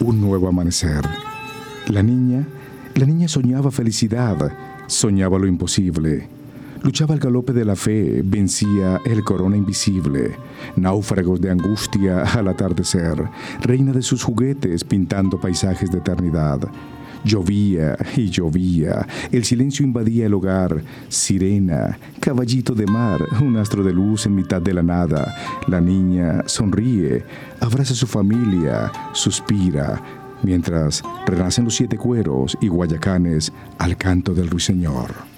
un nuevo amanecer. La niña, la niña soñaba felicidad, soñaba lo imposible. Luchaba al galope de la fe, vencía el corona invisible, náufragos de angustia al atardecer, reina de sus juguetes pintando paisajes de eternidad. Llovía y llovía, el silencio invadía el hogar, sirena, caballito de mar, un astro de luz en mitad de la nada. La niña sonríe, abraza a su familia, suspira, mientras renacen los siete cueros y guayacanes al canto del ruiseñor.